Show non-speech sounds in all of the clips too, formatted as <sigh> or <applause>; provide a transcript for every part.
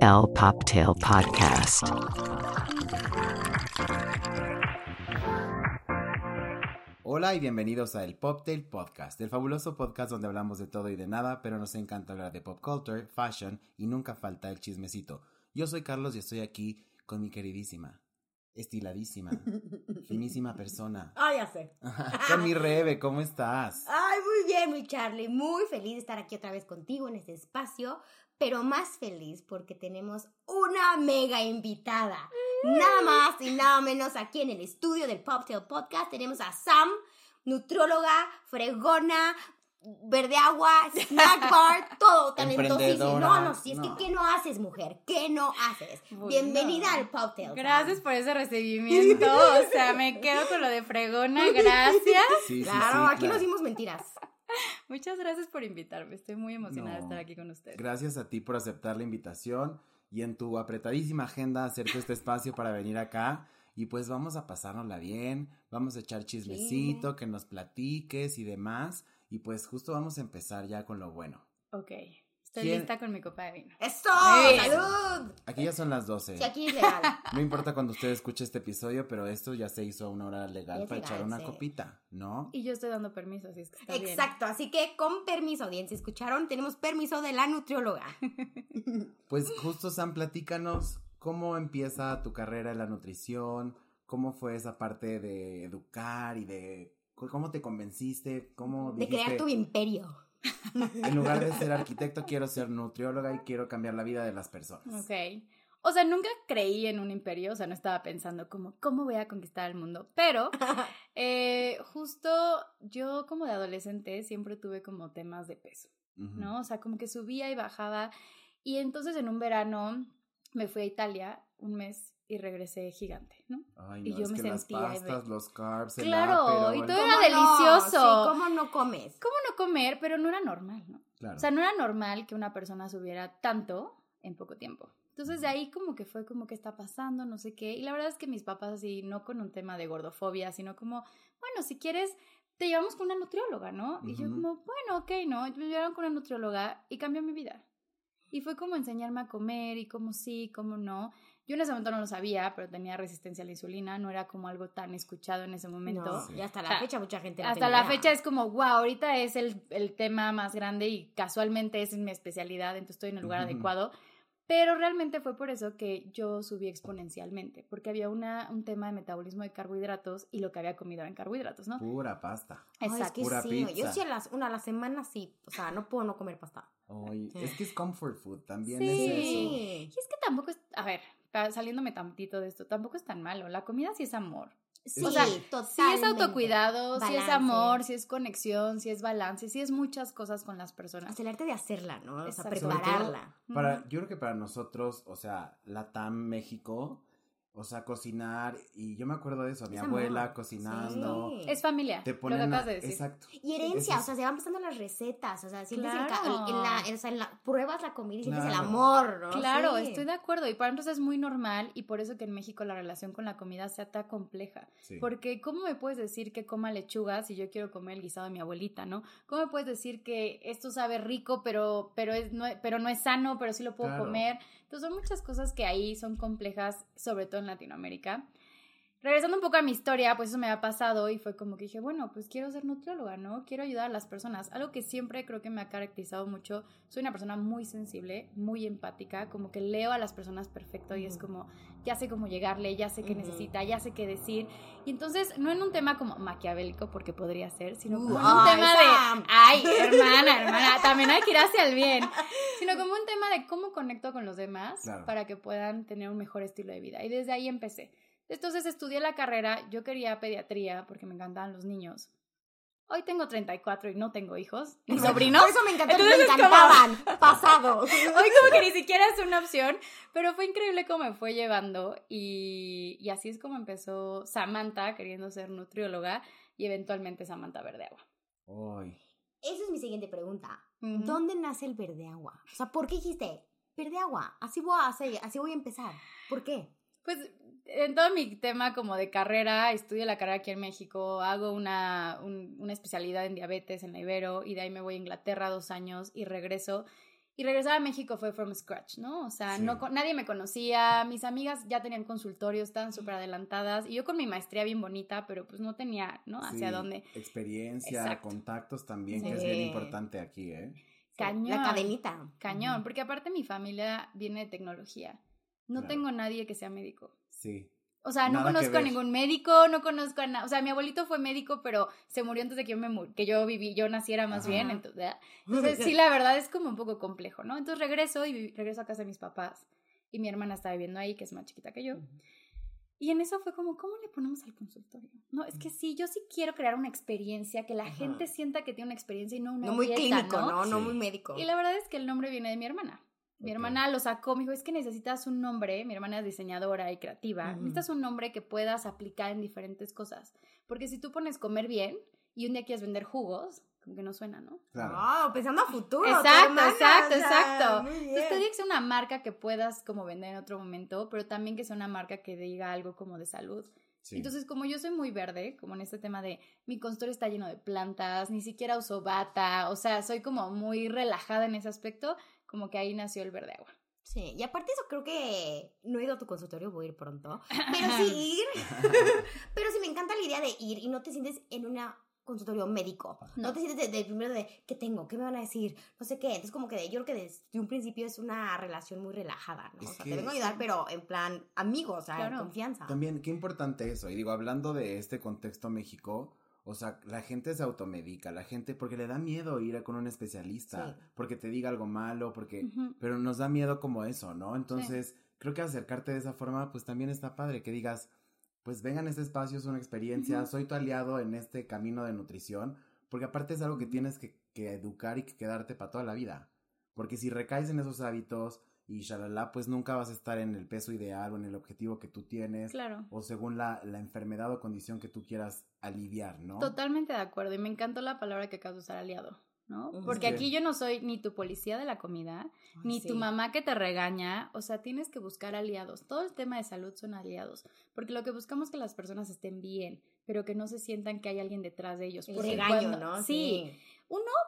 El Poptail Podcast. Hola y bienvenidos a el Poptail Podcast, el fabuloso podcast donde hablamos de todo y de nada, pero nos encanta hablar de pop culture, fashion y nunca falta el chismecito. Yo soy Carlos y estoy aquí con mi queridísima, estiladísima, <laughs> finísima persona, Ah, ya sé. <laughs> con mi Rebe, ¿cómo estás? Ay, bien, mi Charlie. Muy feliz de estar aquí otra vez contigo en este espacio, pero más feliz porque tenemos una mega invitada. Nada más y nada menos aquí en el estudio del Poptail Podcast tenemos a Sam, nutrióloga, fregona, verde agua, snack <laughs> bar, todo talentosísimo. No, no, si es No. que ¿qué no haces, mujer? ¿Qué no haces? Bueno. Bienvenida al Poptail. Gracias por ese recibimiento. O sea, me quedo con lo de fregona. <laughs> Gracias. Sí, sí, Claro, sí, aquí claro. nos dimos mentiras. <laughs> Muchas gracias por invitarme. Estoy muy emocionada de estar aquí con ustedes. Gracias a ti por aceptar la invitación y en tu apretadísima agenda hacerte este espacio para venir acá. Y pues vamos a pasárnosla bien, vamos a echar chismecito, que nos platiques y demás. Y pues justo vamos a empezar ya con lo bueno. Ok. Estoy ¿Quién? lista con mi copa de vino. ¡Eso! ¡Salud! Aquí ya son las 12. Sí, aquí es legal. <laughs> No importa cuando usted escuche este episodio, pero esto ya se hizo a una hora legal Es para legal, echar una sí. copita, ¿no? Y yo estoy dando permiso, así es que está bien. Exacto, así que con permiso, audiencia, ¿escucharon? Tenemos permiso de la nutrióloga. <laughs> Pues justo Sam, platícanos cómo empieza tu carrera en la nutrición, cómo fue esa parte de educar y de cómo te convenciste, cómo De dijiste, crear tu imperio. <laughs> en lugar de ser arquitecto quiero ser nutrióloga y quiero cambiar la vida de las personas. Ok. O sea, nunca creí en un imperio, o sea, no estaba pensando como, ¿cómo voy a conquistar el mundo? Pero, <laughs> eh, justo yo como de adolescente siempre tuve como temas de peso. ¿no? O sea, como que subía y bajaba. Y entonces en un verano me fui a Italia un mes y regresé gigante, ¿no? Ay, Y no, yo es me que las sentía y me- pastas, los carbs, el Claro, ápero, y el- todo ¿Cómo era no? delicioso. Sí, ¿Cómo no comes? ¿Cómo no comer? Pero no era normal, ¿no? Claro. O sea, no era normal que una persona subiera tanto en poco tiempo. Entonces de ahí como que fue como que está pasando, no sé qué. Y la verdad es que mis papás así, no con un tema de gordofobia, sino como, bueno, si quieres, te llevamos con una nutrióloga, ¿no? Y yo como, bueno, ok, ¿no? Me llevaron con una nutrióloga y cambió mi vida. Y fue como enseñarme a comer y cómo sí, cómo no. Yo en ese momento no lo sabía, pero tenía resistencia a la insulina, no era como algo tan escuchado en ese momento. No, Sí. Y hasta la O sea, fecha mucha gente no Hasta tenía la idea. fecha es como, wow, ahorita es el, el tema más grande y casualmente es mi especialidad, entonces estoy en el lugar adecuado. Pero realmente fue por eso que yo subí exponencialmente, porque había una, un tema de metabolismo de carbohidratos y lo que había comido eran carbohidratos, ¿no? Pura pasta. Ay, es Exacto. que Pura sí, pizza. yo sí a las, una a la semana sí, o sea, no puedo no comer pasta. Ay, es que es comfort food, también Sí. es eso. Y es que tampoco es, a ver, saliéndome tantito de esto, tampoco es tan malo, la comida sí es amor. Sí, O sea, totalmente. Sí es autocuidado, sí es Balance. amor, sí es conexión, sí es balance, sí es muchas cosas con las personas. Hasta el arte de hacerla, ¿no? O sea, prepararla. Para, yo creo que para nosotros, o sea, Latam, México, o sea, cocinar, y yo me acuerdo de eso, mi Es abuela amor. cocinando, Sí. Es familia, te lo que ponen a, acabas de decir. exacto. Y herencia, o sea, se van pasando las recetas, o sea, sientes en, Claro. en la, en- o sea, en la- pruebas la comida y sientes el amor, ¿no? Claro, Sí. estoy de acuerdo. Y para nosotros es muy normal y por eso que en México la relación con la comida sea tan compleja. Sí. Porque ¿cómo me puedes decir que coma lechuga si yo quiero comer el guisado de mi abuelita, no? ¿Cómo me puedes decir que esto sabe rico pero, pero, es, no, pero no es sano, pero sí lo puedo Claro. comer? Entonces son muchas cosas que ahí son complejas, sobre todo en Latinoamérica. Regresando un poco a mi historia, pues eso me ha pasado y fue como que dije, bueno, pues quiero ser nutrióloga, ¿no? Quiero ayudar a las personas. Algo que siempre creo que me ha caracterizado mucho. Soy una persona muy sensible, muy empática, como que leo a las personas perfecto y es como, ya sé cómo llegarle, ya sé qué necesita, ya sé qué decir. Y entonces, no en un tema como maquiavélico, porque podría ser, sino Uh, como en un ay, tema Sam. de, ay, hermana, <laughs> hermana, también hay que ir hacia el bien, sino como un tema de cómo conecto con los demás Claro. para que puedan tener un mejor estilo de vida. Y desde ahí empecé. Entonces estudié la carrera, yo quería pediatría porque me encantaban los niños. Hoy tengo 34 y no tengo hijos, ni <laughs> sobrinos. Por eso me encantó, Entonces me es como- encantaban. Pasado. <laughs> Hoy como que ni siquiera es una opción, pero fue increíble cómo me fue llevando y, y así es como empezó Samantha queriendo ser nutrióloga y eventualmente Samantha Verde Agua. Ay, Esa es mi siguiente pregunta. ¿Dónde nace el verde agua? O sea, ¿por qué dijiste verde agua? Así voy a hacer, así voy a empezar. ¿Por qué? Pues en todo mi tema como de carrera, estudio la carrera aquí en México, hago una, un- una especialidad en diabetes en la Ibero y de ahí me voy a Inglaterra dos años y regreso. Y regresar a México fue from scratch, ¿no? O sea, Sí. no, con- nadie me conocía, mis amigas ya tenían consultorios, estaban súper adelantadas, y yo con mi maestría bien bonita, pero pues no tenía, ¿no? Hacia Sí, dónde. Experiencia, Exacto. contactos también, que es bien importante aquí, ¿eh? Cañón. La cadenita. Cañón, porque aparte mi familia viene de tecnología. No Claro. tengo nadie que sea médico. Sí. O sea, no Nada conozco a ningún médico, no conozco a nada. O sea, mi abuelito fue médico, pero se murió antes de que yo me mu- que yo viví, yo naciera más Ajá. bien. Entonces, <laughs> entonces, sí, la verdad es como un poco complejo, ¿no? Entonces regreso y regreso a casa de mis papás. Y mi hermana está viviendo ahí, que es más chiquita que yo. Y en eso fue como, ¿cómo le ponemos al consultorio? No, es que sí, yo sí quiero crear una experiencia, que la Ajá. gente sienta que tiene una experiencia y no una No muy dieta, clínico, ¿no? No Sí. muy médico. y la verdad es que el nombre viene de mi hermana. Mi hermana lo sacó, me dijo, es que necesitas un nombre, mi hermana es diseñadora y creativa, Ujú. necesitas un nombre que puedas aplicar en diferentes cosas. Porque si tú pones comer bien y un día quieres vender jugos, como que no suena, ¿no? Claro. No, pensando a futuro. tu Exacto, hermana, exacto, o sea, exacto. Entonces te digo que sea una marca que puedas como vender en otro momento, pero también que sea una marca que diga algo como de salud. Sí. Entonces, como yo soy muy verde, como en este tema de mi consultorio está lleno de plantas, ni siquiera uso bata, o sea, soy como muy relajada en ese aspecto, como que ahí nació el verde agua. Sí, y aparte eso creo que no he ido a tu consultorio, voy a ir pronto. <laughs> Pero sí ir. <laughs> pero sí me encanta la idea de ir y no te sientes en un consultorio médico. No, No. te sientes de, de primero de qué tengo, qué me van a decir, no sé qué. Entonces como que de, yo creo que desde un principio es una relación muy relajada, ¿no? Es o sea, que- te vengo a ayudar, pero en plan amigos, o sea, en Claro. confianza. También, qué importante eso. Y digo, hablando de este contexto México, o sea, la gente se automedica, la gente, porque le da miedo ir a con un especialista, Sí. porque te diga algo malo, porque, pero nos da miedo como eso, ¿no? Entonces, creo que acercarte de esa forma, pues también está padre, que digas, pues vengan a este espacio, es una experiencia, soy tu aliado en este camino de nutrición, porque aparte es algo que tienes que, que educar y que quedarte para toda la vida. Porque si recaes en esos hábitos y shalala, pues nunca vas a estar en el peso ideal o en el objetivo que tú tienes Claro. o según la, la enfermedad o condición que tú quieras aliviar, ¿no? Totalmente de acuerdo. Y me encantó la palabra que acabas de usar, aliado. ¿no? Porque Sí. aquí yo no soy ni tu policía de la comida, Ay, ni sí. tu mamá que te regaña, o sea, tienes que buscar aliados. Todo el tema de salud son aliados, porque lo que buscamos es que las personas estén bien, pero que no se sientan que hay alguien detrás de ellos. El Porque regaño, cuando- ¿no? Sí,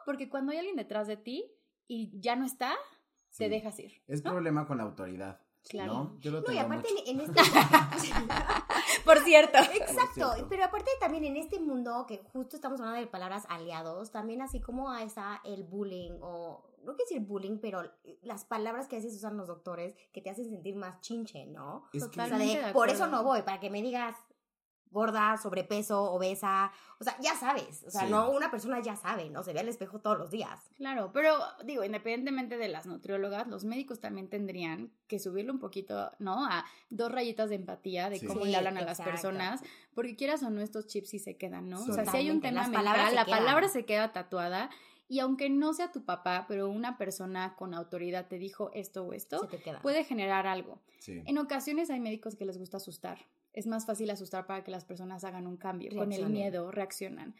porque cuando hay alguien detrás de ti y ya no está, Sí. Te dejas ir. Es ¿no? problema con la autoridad. Claro. ¿no? Yo lo No, y tengo aparte mucho. en, este... <laughs> Por cierto. Exacto, cierto. pero aparte también en este mundo que justo estamos hablando de palabras aliados, también así como está el bullying o no quiero decir bullying, pero las palabras que a veces usan los doctores que te hacen sentir más chinche, ¿no? Es que- O sea, Totalmente de, de por eso no voy, para que me digas gorda, sobrepeso, obesa, o sea, ya sabes, o sea, Sí. no una persona ya sabe, ¿no? Se ve al espejo todos los días. Claro, pero digo, independientemente de las nutriólogas, los médicos también tendrían que subirle un poquito, ¿no? A dos rayitas de empatía de Sí. cómo Sí, le hablan a las personas, porque quieras o no, estos chips sí se quedan, ¿no? O sea, si hay un tema las mental, la quedan. palabra se queda tatuada y aunque no sea tu papá, pero una persona con autoridad te dijo esto o esto, Se te queda. puede generar algo. Sí. En ocasiones hay médicos que les gusta asustar. Es más fácil asustar para que las personas hagan un cambio. Con el miedo reaccionan.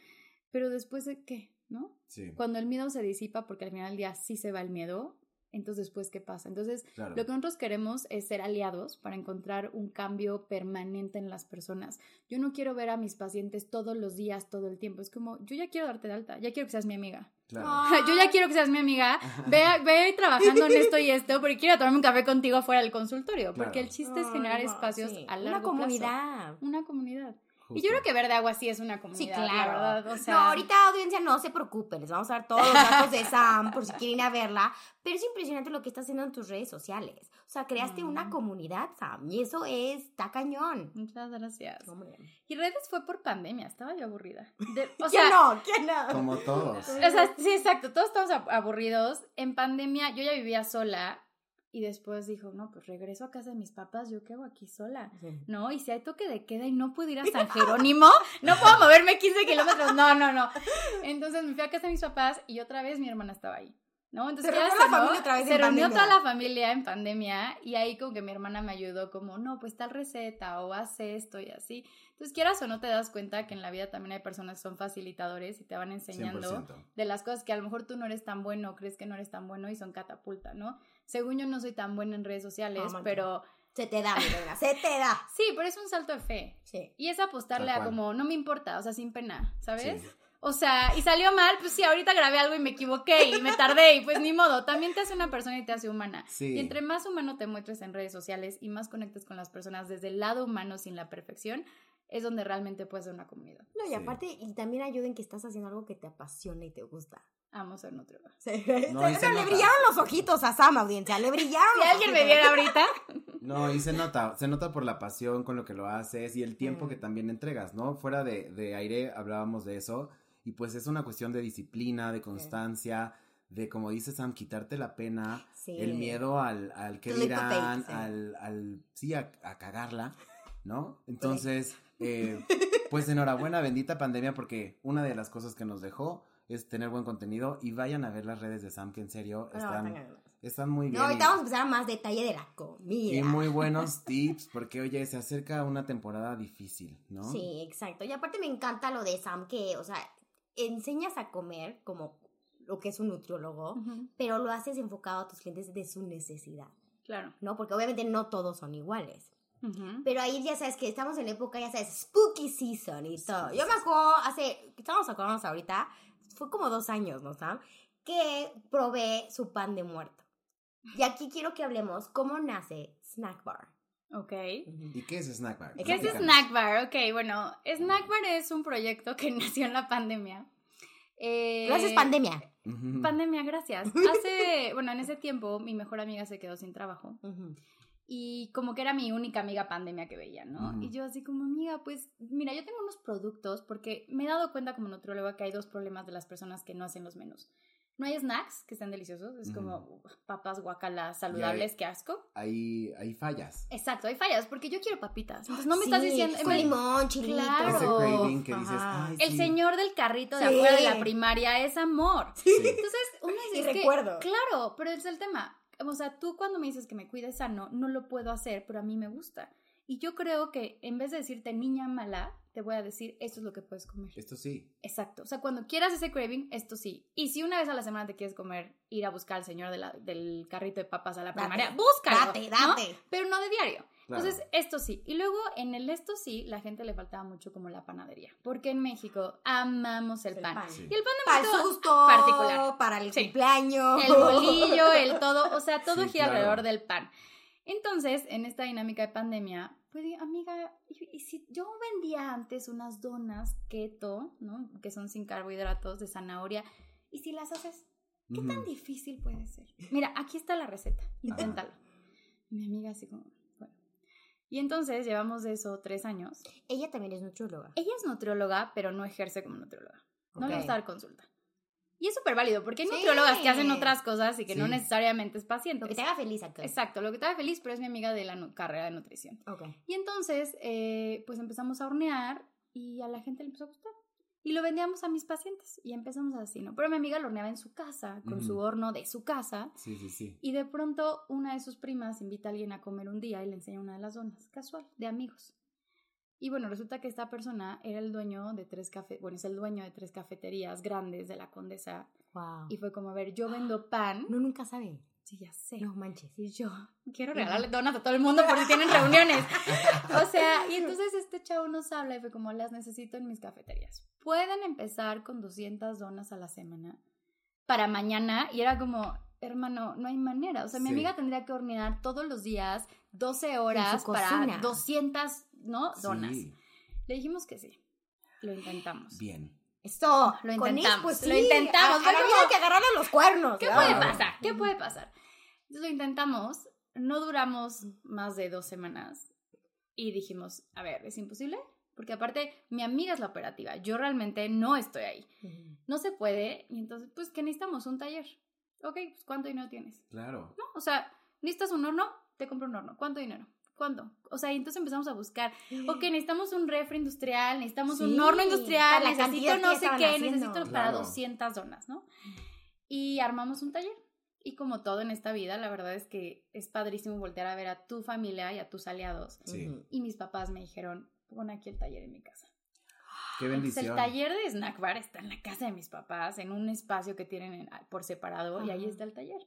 Pero después de qué, ¿no? Sí, Cuando el miedo se disipa, porque al final del día sí se va el miedo, entonces después, ¿qué pasa? Entonces, claro. lo que nosotros queremos es ser aliados para encontrar un cambio permanente en las personas. Yo no quiero ver a mis pacientes todos los días, todo el tiempo. Es como, yo ya quiero darte de alta, ya quiero que seas mi amiga. Claro. Yo ya quiero que seas mi amiga. Ve, ve trabajando en esto y esto, porque quiero tomarme un café contigo fuera del consultorio. Porque Claro. el chiste es generar espacios sí. a largo Una plazo. comunidad. Una comunidad. Y yo creo que Verde Agua sí es una Sí, comunidad, la claro. verdad. O sea, no, ahorita audiencia no se preocupen, les vamos a dar todos los datos de Sam por si <laughs> quieren ir a verla, pero es impresionante lo que estás haciendo en tus redes sociales. O sea, creaste Mm. una comunidad, Sam, y eso es, está cañón. Muchas gracias. Hombre. Y redes fue por pandemia, estaba yo aburrida. De- <laughs> o ¿Quién sea, no? ¿Quién no? Como todos. O sea, sí, exacto, todos estamos ab- aburridos. En pandemia yo ya vivía sola y después dijo, no, pues regreso a casa de mis papás, ¿yo hago aquí sola? No, y si hay toque de queda y no puedo ir a San <laughs> Jerónimo, no puedo moverme 15 kilómetros, no, no, no. Entonces me fui a casa de mis papás y otra vez mi hermana estaba ahí. ¿No? Entonces Se reunió la familia otra vez Se en reunió pandemia. toda la familia en pandemia y ahí como que mi hermana me ayudó como, no, pues tal receta o haz esto y así. Entonces quieras o no te das cuenta que en la vida también hay personas que son facilitadores y te van enseñando 100%. de las cosas que a lo mejor tú no eres tan bueno, crees que no eres tan bueno y son catapulta, ¿no? Según yo no soy tan buena en redes sociales, mancha. pero Se te da, mi reina, se te da. <laughs> sí, pero es un salto de fe. Sí. Y es apostarle a como, no me importa, o sea, sin pena, ¿sabes? Sí. O sea, y salió mal, pues sí, ahorita grabé algo y me equivoqué y me tardé y pues ni modo, también te hace una persona y te hace humana. Sí. Y entre más humano te muestres en redes sociales y más conectes con las personas desde el lado humano sin la perfección, es donde realmente puedes ser una comunidad. No, y Sí. aparte, y también ayuden que estás haciendo algo que te apasiona y te gusta. Amo ser nutrióloga. No, se- se le nota. brillaron los ojitos a Sam, audiencia, le brillaron <laughs> Si los alguien me viera ahorita, <laughs> No, y se nota, se nota por la pasión con lo que lo haces y el tiempo Mm. que también entregas, ¿no? Fuera de, de aire hablábamos de eso y pues es una cuestión de disciplina, de constancia, de como dice Sam, quitarte la pena, Sí. el miedo al, al que dirán, al, al, sí, a, a cagarla, ¿no? Entonces, eh, pues enhorabuena, bendita pandemia, porque una de las cosas que nos dejó es tener buen contenido y vayan a ver las redes de Sam, que en serio No, están, están ganas. están muy bien. No, y- ahorita vamos a empezar a más detalle de la comida. y muy <laughs> buenos tips, porque oye, se acerca una temporada difícil, ¿no? Sí, exacto. Y aparte me encanta lo de Sam, que, o sea, enseñas a comer como lo que es un nutriólogo, pero lo haces enfocado a tus clientes de su necesidad, claro. ¿no? Porque obviamente no todos son iguales. Pero ahí ya sabes que estamos en época, ya sabes, spooky season y todo. Yo me acuerdo hace, estamos acordándonos ahorita, fue como dos años, ¿no, Sam? Que probé su pan de muerto. Y aquí quiero que hablemos cómo nace Snack Bar. Ok. ¿Y qué es Snack Bar? ¿Qué es. Snack Bar? Ok, bueno, Snack Bar es un proyecto que <laughs> nació en la pandemia. Eh, Gracias, pandemia. Pandemia, gracias. <laughs> Hace, bueno, en ese tiempo mi mejor amiga se quedó sin trabajo y como que era mi única amiga pandemia que veía, ¿no? Ujú. Y yo así como, amiga, pues mira, yo tengo unos productos porque me he dado cuenta como nutrióloga que hay dos problemas de las personas que no hacen los menús. No hay snacks que estén deliciosos, es Ujú. como papas guacalas saludables, qué asco. Ahí, ahí fallas. Exacto, hay fallas porque yo quiero papitas. Entonces no me estás Sí, diciendo... Con limón, chilito. Claro. Ese craving que dices, ay, El sí. señor del carrito de Sí. afuera de la primaria es amor. Sí. Entonces, uno Y dice, es que- recuerdo. claro, pero es el tema. O sea, tú cuando me dices que me cuides sano, no lo puedo hacer, pero a mí me gusta. Y yo creo que en vez de decirte niña mala, te voy a decir, esto es lo que puedes comer. Esto sí. Exacto. O sea, cuando quieras ese craving, esto sí. Y si una vez a la semana te quieres comer, ir a buscar al señor de la- del carrito de papas a la Date. primaria, búscalo. Date, ¿no? date. Pero no de diario. Claro. Entonces, esto sí. Y luego, en el esto sí, la gente le faltaba mucho como la panadería. Porque en México amamos el, El pan. pan. Sí. Y el pan de Para el susto, particular. para el Sí. cumpleaños. el bolillo, el todo, o sea, <laughs> todo Sí, gira claro. alrededor del pan. Entonces, en esta dinámica de pandemia, pues digo, amiga, y, y si yo vendía antes unas donas keto, ¿no? Que son sin carbohidratos, de zanahoria, y si las haces, ¿qué tan difícil puede ser? Mira, aquí está la receta, inténtalo. Mi amiga así como, bueno. Y entonces llevamos de eso tres años. Ella también es nutrióloga. Ella es nutrióloga, pero no ejerce como nutrióloga. No le gusta dar consulta. Y es súper válido, porque hay Sí. nutriólogas que hacen otras cosas y que no necesariamente es paciente. Lo que te haga feliz acá. Exacto, lo que te haga feliz, pero es mi amiga de la carrera de nutrición. Y entonces, eh, pues empezamos a hornear y a la gente le empezó a gustar. Y lo vendíamos a mis pacientes y empezamos así, ¿no? Pero mi amiga lo horneaba en su casa, con su horno de su casa. Sí, sí, sí. Y de pronto una de sus primas invita a alguien a comer un día y le enseña una de las donas, casual, de amigos. Y bueno, resulta que esta persona era el dueño de tres café, bueno, es el dueño de tres cafeterías grandes de la Condesa. Wow. Y fue como, a ver, yo vendo <gasps> pan. No, nunca sabe. Sí, ya sé. No manches. Y yo quiero regalarle donas a todo el mundo por si tienen reuniones. <laughs> O sea, y entonces este chavo nos habla y fue como, las necesito en mis cafeterías. Pueden empezar con 200 donas a la semana para mañana. Y era como, hermano, no hay manera. O sea, mi Sí. amiga tendría que hornear todos los días 12 horas para cocina. 200, ¿no? Donas. Sí. Le dijimos que sí. Lo intentamos. Bien. Esto. Lo con intentamos, pues lo intentamos, A, a la vida que agarrarle los cuernos. ¿Qué puede pasar? ¿Qué puede pasar? Entonces lo intentamos, no duramos más de dos semanas y dijimos, a ver, ¿es imposible? Porque aparte, mi amiga es la operativa, yo realmente no estoy ahí. No se puede, y entonces, pues, que necesitamos un taller. Ok, pues, ¿cuánto dinero tienes? Claro. ¿No? O sea, ¿necesitas un horno? Te compro un horno. ¿Cuánto dinero? ¿Cuándo? O sea, y entonces empezamos a buscar, ok, necesitamos un refri industrial, necesitamos un Sí, horno industrial, para necesito no sé qué, haciendo. necesito para Claro. 200 donas, ¿no? Y armamos un taller. Y como todo en esta vida, la verdad es que es padrísimo voltear a ver a tu familia y a tus aliados. Sí. Y mis papás me dijeron, pon aquí el taller en mi casa. Qué Entonces, bendición. el taller de Snack Bar está en la casa de mis papás, en un espacio que tienen en- por separado, y ahí Ajá. está el taller.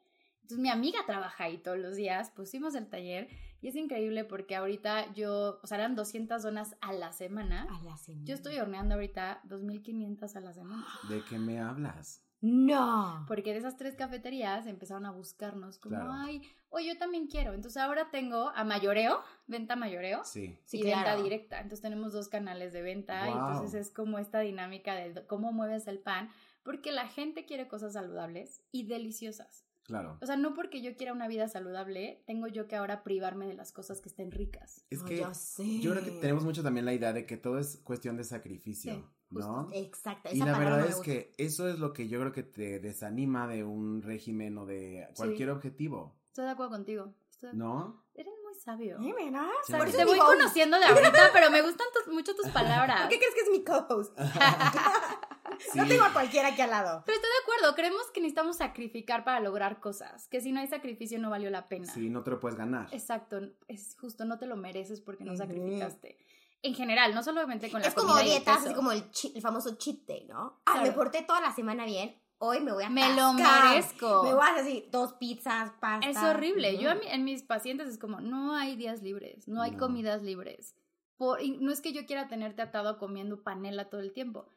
Entonces mi amiga trabaja ahí todos los días, pusimos el taller y es increíble porque ahorita yo, o sea, eran 200 donas a la semana. A la semana. Yo estoy horneando ahorita 2.500 a la semana. ¿De qué me hablas? No. Porque de esas tres cafeterías empezaron a buscarnos como, Claro. ay, oye, yo también quiero. Entonces ahora tengo a mayoreo, venta mayoreo. Sí. Sí, y venta claro. directa. Entonces tenemos dos canales de venta. y entonces es como esta dinámica de cómo mueves el pan. Porque la gente quiere cosas saludables y deliciosas. Claro. O sea, no porque yo quiera una vida saludable, tengo yo que ahora privarme de las cosas que estén ricas. Es No, que ya sé. yo creo que tenemos mucho también la idea de que todo es cuestión de sacrificio, Sí, ¿no? Exacto. Y la verdad me es que eso es lo que yo creo que te desanima de un régimen o de cualquier objetivo, Estoy de acuerdo contigo. ¿no? Eres muy sabio. Sí. Por eso Te voy conociendo de ahorita, pero me gustan tus- mucho tus <laughs> palabras. ¿Por qué crees que es mi co-host? <laughs> Sí. No tengo a cualquiera aquí al lado. Pero estoy de acuerdo, creemos que necesitamos sacrificar para lograr cosas, que si no hay sacrificio no valió la pena. Sí, no te lo puedes ganar. Exacto, es justo, no te lo mereces porque no sacrificaste. En general, no solamente con la Es como dietas, así como el, chi- el famoso cheat day, ¿no? Ah, me Claro. porté toda la semana bien. Hoy me voy a Me lo merezco. Me voy a hacer así, dos pizzas, pasta. Es horrible. Yo mi- en mis pacientes es como, no hay días libres, no hay No. comidas libres. Por- y no es que yo quiera tenerte atado comiendo panela todo el tiempo.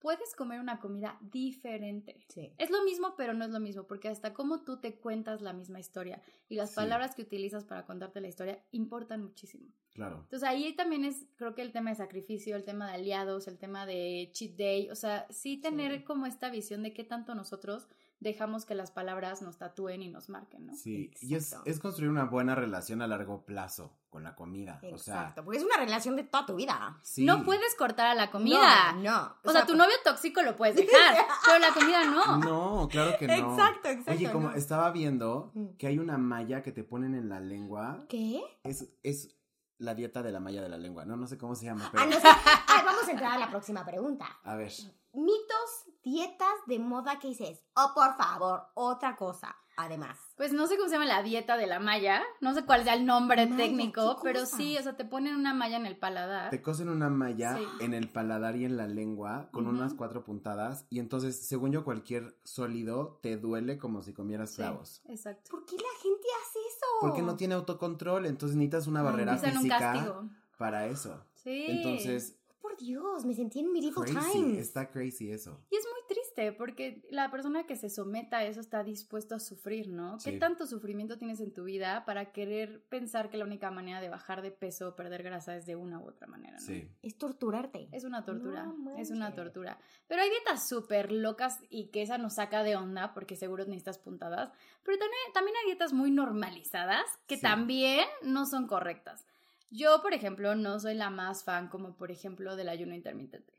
Puedes comer una comida diferente. Sí. Es lo mismo, pero no es lo mismo, porque hasta cómo tú te cuentas la misma historia y las Sí. palabras que utilizas para contarte la historia importan muchísimo. Claro. Entonces ahí también es, creo que el tema de sacrificio, el tema de aliados, el tema de cheat day, o sea, sí tener Sí. como esta visión de qué tanto nosotros dejamos que las palabras nos tatúen y nos marquen, ¿no? Sí, y es, Exacto. es construir una buena relación a largo plazo con la comida. O sea, Exacto, porque es una relación de toda tu vida. sí. No puedes cortar a la comida. No, no. O sea, tu novio tóxico lo puedes dejar, <laughs> pero la comida no. No, claro que no. Exacto, exacto. Oye, como no. estaba viendo Mm. que hay una malla que te ponen en la lengua. ¿Qué? Es, es la dieta de la malla de la lengua. No, no sé cómo se llama, pero. Ah, no sé. Ay, <laughs> vamos a entrar a la próxima pregunta. A ver. Mitos, dietas de moda que dices. Oh, por favor, otra cosa. Además. Pues no sé cómo se llama la dieta de la malla, no sé cuál sea el nombre Malla, técnico, ¿qué pero sí, o sea, te ponen una malla en el paladar. Te cosen una malla Sí. en el paladar y en la lengua con unas cuatro puntadas. Y entonces, según yo, cualquier sólido te duele como si comieras Sí, clavos. exacto. ¿Por qué la gente hace eso? Porque no tiene autocontrol, entonces necesitas una Ay, barrera un física castigo. para eso. Sí. Entonces, Dios, me sentí en Medieval crazy, Times. está crazy eso. Y es muy triste porque la persona que se someta a eso está dispuesto a sufrir, ¿no? Sí. ¿Qué tanto sufrimiento tienes en tu vida para querer pensar que la única manera de bajar de peso o perder grasa es de una u otra manera, ¿no? Sí. Es torturarte. Es una tortura, No es una tortura. Pero hay dietas súper locas y que esa nos saca de onda porque seguro necesitas puntadas. Pero también, también hay dietas muy normalizadas que Sí. también no son correctas. Yo, por ejemplo, no soy la más fan como, por ejemplo, del ayuno intermitente.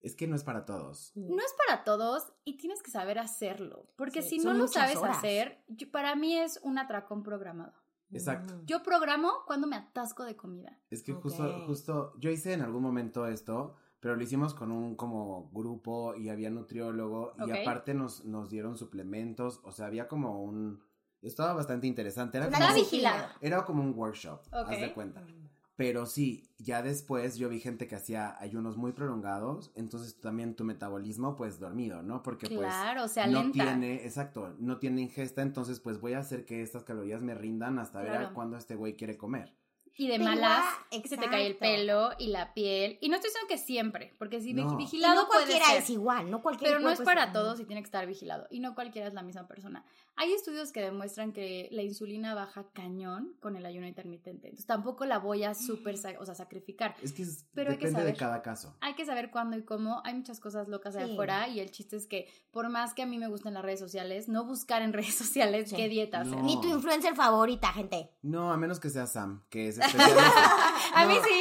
Es que no es para todos. No es para todos y tienes que saber hacerlo. Porque Sí, si no lo sabes horas. hacer, yo- para mí es un atracón programado. Exacto. Mm. Yo programo cuando me atasco de comida. Es que justo, justo, yo hice en algún momento esto, pero lo hicimos con un como grupo y había nutriólogo y aparte nos, nos dieron suplementos, o sea, había como un, estaba bastante interesante, era como, vigilado. era como un workshop, haz Ok. de cuenta. Pero sí, ya después yo vi gente que hacía ayunos muy prolongados, entonces también tu metabolismo pues dormido, ¿no? Porque pues Claro, no tiene, exacto, no tiene ingesta, entonces pues voy a hacer que estas calorías me rindan hasta ver a Claro. cuándo este güey quiere comer. Y de malas, igual, se te cae el exacto. pelo y la piel. Y no estoy diciendo que siempre, porque si No. Y vigilado no puede cualquiera ser. es igual, no cualquiera Pero no es para todos y tiene que estar vigilado. Y no cualquiera es la misma persona. Hay estudios que demuestran que la insulina baja cañón con el ayuno intermitente. Entonces tampoco la voy a súper, sa- o sea, sacrificar. Es que es- Pero hay que depende de saber. cada caso. Hay que saber cuándo y cómo. Hay muchas cosas locas allá Sí. afuera y el chiste es que por más que a mí me gusten las redes sociales, no buscar en <laughs> redes sociales Sí. qué dieta hacer. No. Ni tu influencer favorita, gente. No, a menos que sea Sam, que es <laughs> especialista. A mí sí.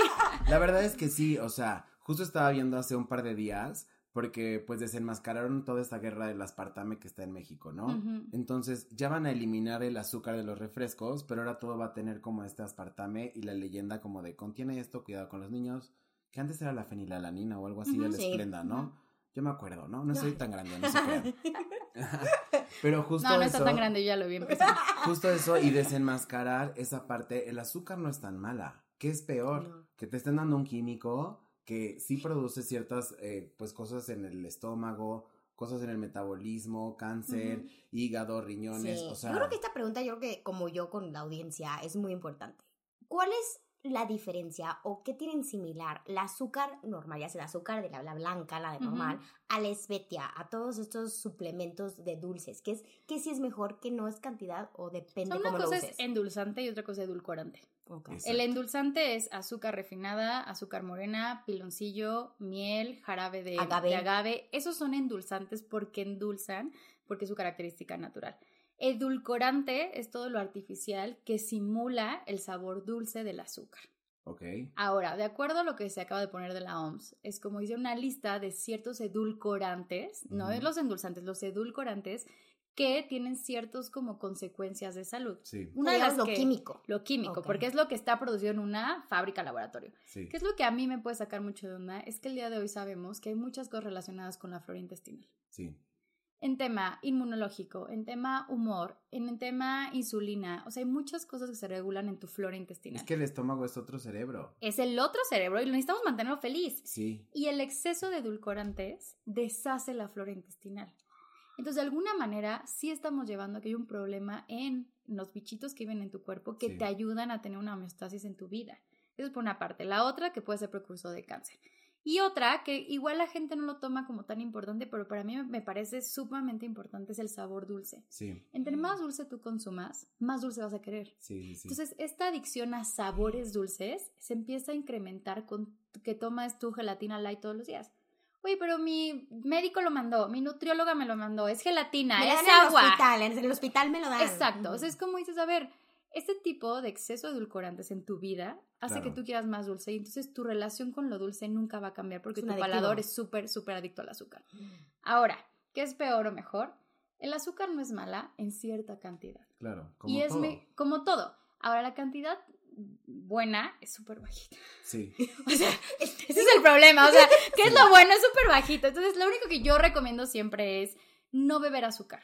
La verdad es que sí, o sea, justo estaba viendo hace un par de días, porque pues desenmascararon toda esta guerra del aspartame que está en México, ¿no? Ujú. Entonces ya van a eliminar el azúcar de los refrescos, pero ahora todo va a tener como este aspartame y la leyenda como de contiene esto, cuidado con los niños, que antes era la fenilalanina o algo así Ujú, del sí. esplenda, ¿no? Ujú. Yo me acuerdo, ¿no? No soy tan grande, no crean. <laughs> pero justo No, no eso, está tan grande, yo ya lo vi empezar. <laughs> justo eso y desenmascarar esa parte, el azúcar no es tan mala. ¿Qué es peor? No. Que te estén dando un químico que sí produce ciertas eh, pues cosas en el estómago, cosas en el metabolismo, cáncer, hígado, riñones, Sí. o sea, Yo creo que esta pregunta, yo creo que como yo con la audiencia, es muy importante. ¿Cuál es la diferencia o qué tienen similar la azúcar normal, ya sea el azúcar de la, la blanca, la de normal, a la espetia, a todos estos suplementos de dulces? ¿Qué es, qué si es mejor, qué no es cantidad o depende Una cómo lo cosa uses? es endulzante y otra cosa es edulcorante. El endulzante es azúcar refinada, azúcar morena, piloncillo, miel, jarabe de Agave. de agave. Esos son endulzantes porque endulzan, porque es su característica natural. Edulcorante es todo lo artificial que simula el sabor dulce del azúcar. ok, Ahora, de acuerdo a lo que se acaba de poner de la OMS, es como hice una lista de ciertos edulcorantes, no es los endulzantes, los edulcorantes que tienen ciertos como consecuencias de salud. sí, Una de las lo que- químico. Lo químico, porque es lo que está producido en una fábrica laboratorio. sí, ¿Qué es lo que a mí me puede sacar mucho de onda? Es que el día de hoy sabemos que hay muchas cosas relacionadas con la flora intestinal. sí, En tema inmunológico, en tema humor, en el tema insulina, o sea, hay muchas cosas que se regulan en tu flora intestinal. es que el estómago es otro cerebro, Es el otro cerebro y lo necesitamos mantenerlo feliz. sí, Y el exceso de edulcorantes deshace la flora intestinal. Entonces, de alguna manera, sí estamos llevando a que hay un problema en los bichitos que viven en tu cuerpo que Sí. te ayudan a tener una homeostasis en tu vida. Eso es por una parte. La otra, que puede ser precursor de cáncer. Y otra, que igual la gente no lo toma como tan importante, pero para mí me parece sumamente importante, es el sabor dulce. sí, Entre más dulce tú consumas, más dulce vas a querer. sí, sí, sí. Entonces, esta adicción a sabores dulces se empieza a incrementar con que tomas tu gelatina light todos los días. Oye, pero mi médico lo mandó, mi nutrióloga me lo mandó, es gelatina, Me dan es en el agua. hospital, en el hospital me lo dan. Exacto, o sea, es como dices, a ver, este tipo de exceso de edulcorantes en tu vida hace Claro. que tú quieras más dulce y entonces tu relación con lo dulce nunca va a cambiar porque tu adictivo. palador es súper, súper adicto al azúcar. Ahora, ¿qué es peor o mejor? El azúcar no es mala en cierta cantidad. claro, como Y es todo. como todo. Ahora, la cantidad buena es súper bajita. sí, <laughs> O sea, <laughs> ese es el problema. O sea, ¿qué es lo bueno? Es súper bajito. Entonces, lo único que yo recomiendo siempre es no beber azúcar.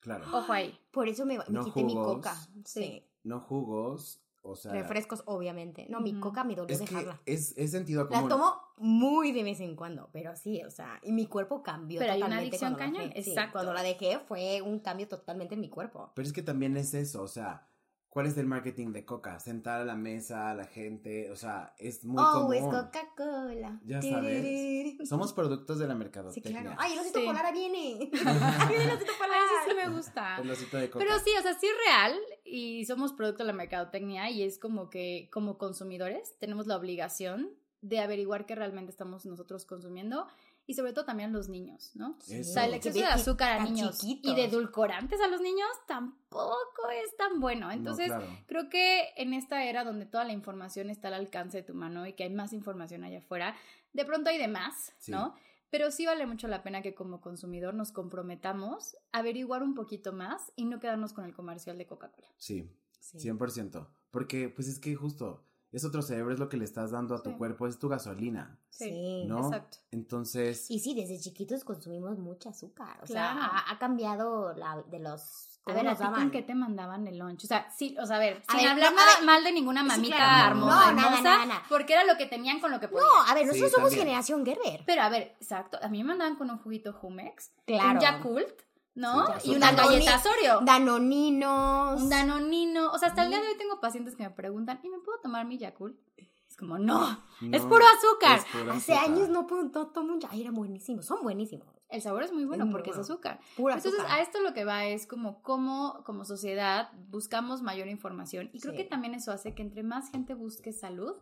claro, Ojo ahí. Por eso me, me No quité mi jugos. coca. Sí. no jugos, o sea, Refrescos, obviamente. No, mi Ujú. coca me dolió es que dejarla. es, es sentido La común. tomo muy de vez en cuando, pero sí, o sea, y mi cuerpo cambió Pero hay una totalmente adicción cuando la cañón, dejé. Sí, exacto. cuando la dejé fue un cambio totalmente en mi cuerpo. Pero es que también es eso, o sea, ¿cuál es el marketing de Coca? Sentar a la mesa a la gente, o sea, es muy oh, es común. Coca-Cola. Ya sabes. Somos productos de la Sí, mercadotecnia. claro. Ay, el osito Sí. polar viene. <laughs> Ay, ese sí me gusta. El osito de Coca. Pero sí, o sea, sí es real y somos producto de la mercadotecnia y es como que como consumidores tenemos la obligación de averiguar qué realmente estamos nosotros consumiendo y sobre todo también los niños, ¿no? Sí. O sea, el exceso de azúcar a niños chiquitos. y de edulcorantes a los niños tampoco es tan bueno. No, Entonces, claro. creo que en esta era donde toda la información está al alcance de tu mano y que hay más información allá afuera, de pronto hay de más, Sí. ¿no? Pero sí vale mucho la pena que como consumidor nos comprometamos a averiguar un poquito más y no quedarnos con el comercial de Coca-Cola. Sí, Sí. 100%. Porque, pues es que justo, es otro cerebro, es lo que le estás dando a tu Sí. cuerpo, es tu gasolina, Sí. ¿no? exacto. Entonces, Y sí, desde chiquitos consumimos mucha azúcar. O sea, Claro. ha, ha cambiado la, de los. A ¿cómo ver, ¿a con qué te mandaban el lunch? O sea, sí, o sea, a ver, A sin ver, hablar no, a nada ver. mal de ninguna Sí, mamita claro. No, hermosa, no, nada, hermosa, nada, nada. porque era lo que tenían con lo que podían. No, a ver, nosotros Sí, somos también. generación Gerber. Pero a ver, exacto, a mí me mandaban con un juguito Jumex, Claro. un Yakult, ¿no? Sí, y ya una súper. galleta Oreo. Danoninos. Un danonino. O sea, hasta el día de hoy tengo pacientes que me preguntan, ¿y me puedo tomar mi Yakult? Es como, no, es puro azúcar. es puro Hace azúcar. años no, puedo- no tomo un Ay, eran buenísimos. Son buenísimos. El sabor es muy bueno porque bueno. es azúcar. Pura Entonces, azúcar. a esto lo que va es como cómo como sociedad buscamos mayor información y creo Sí. que también eso hace que entre más gente busque salud,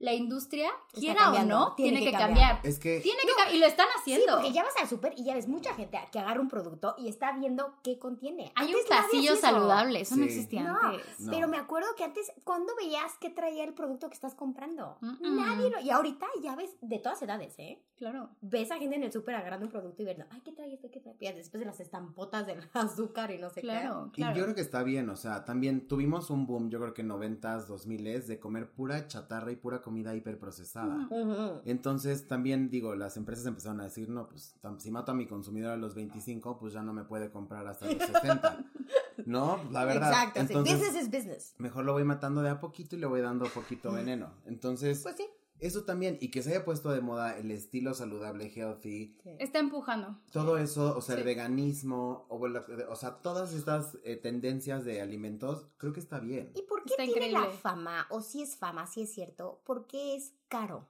la industria, Está quiera o cambiando, no, tiene tiene, que que cambiar. cambiar. Es que, Tiene que cambiar y lo están Sí, haciendo. porque ya vas al súper y ya ves mucha gente que agarra un producto y está viendo qué contiene. Hay Antes un pasillo eso. saludable, eso no existía No, antes. No. Pero me acuerdo que antes, ¿cuándo veías qué traía el producto que estás comprando? Nadie lo... Y ahorita ya ves de todas edades, ¿eh? Claro. Ves a gente en el súper agarrando un producto y viendo, ay, ¿qué trae este? ¿Qué trae? Y después de las estampotas del <laughs> azúcar y no sé Claro, y claro. yo creo que está bien, o sea, también tuvimos un boom, yo creo que en 90s, 2000s, de comer pura chatarra y pura comida hiperprocesada. Ujú. Entonces, también digo, las empresas empezaron a decir, no, pues si mato a mi consumidor a los 25, pues ya no me puede comprar hasta los 60. <laughs> ¿No? La verdad. Exacto, sí. Entonces, business is business. mejor lo voy matando de a poquito y le voy dando poquito veneno. Entonces, Pues sí. Eso también, y que se haya puesto de moda el estilo saludable, healthy, Está empujando. todo eso, o sea, el veganismo, o, o sea, todas estas eh, tendencias de alimentos, creo que está bien. ¿Y por qué Está tiene la fama, o si es fama, si es cierto, por qué es caro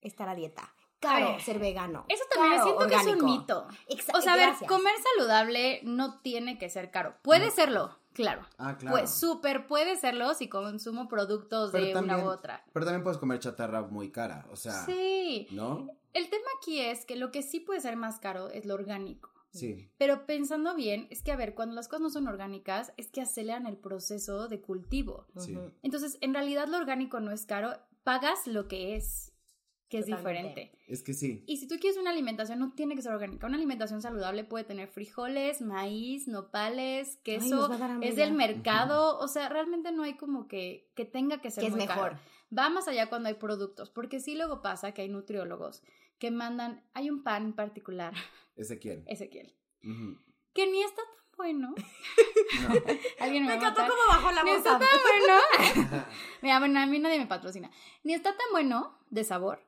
estar a dieta? Caro Ay, ser vegano. Eso también caro, siento que es un mito. Exa- O sea, a ver, comer saludable no tiene que ser caro. Puede No. serlo, claro. Ah, claro. Pues súper puede serlo si consumo productos de una u otra. Pero también puedes comer chatarra muy cara, o sea, Sí. ¿no? El tema aquí es que lo que sí puede ser más caro es lo orgánico. Sí, Pero pensando bien, es que a ver, cuando las cosas no son orgánicas, es que aceleran el proceso de cultivo. sí. Entonces, en realidad lo orgánico no es caro, pagas lo que es, que es Totalmente. diferente. Es que sí. Y si tú quieres una alimentación, no tiene que ser orgánica. Una alimentación saludable puede tener frijoles, maíz, nopales, queso. es del mercado. O sea, realmente no hay como que, que tenga que ser Que es muy mejor. caro. Va más allá cuando hay productos. Porque sí luego pasa que hay nutriólogos que mandan. Hay un pan en particular, Ezequiel. Ezequiel, que ni está tan bueno. No. <laughs> Alguien me, Me va a encantó cómo bajó la Ni voz. está tan bueno. <laughs> Mira, bueno, a mí nadie me patrocina. Ni está tan bueno de sabor.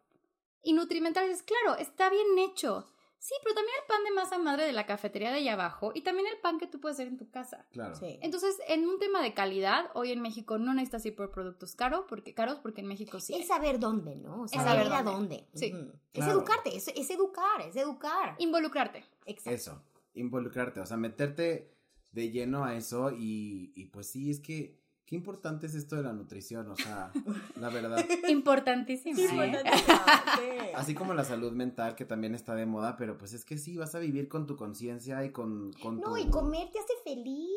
Y nutrimental es, claro, está bien hecho. Sí, pero también el pan de masa madre de la cafetería de allá abajo y también el pan que tú puedes hacer en tu casa. Claro. Sí. Entonces, en un tema de calidad, hoy en México no necesitas ir por productos caros, porque, caros porque en México sí. Es saber dónde, ¿no? O sea, Es saber ir a dónde. dónde. Sí. Es Claro. educarte, es, es educar, es educar. Involucrarte. Exacto. Eso, involucrarte, o sea, meterte de lleno a eso y, y pues sí, es que qué importante es esto de la nutrición, o sea, la verdad. <laughs> Importantísimo. ¿eh? <laughs> Así como la salud mental, que también está de moda, pero pues es que sí, vas a vivir con tu conciencia y con, con No, tu... y comer te hace feliz.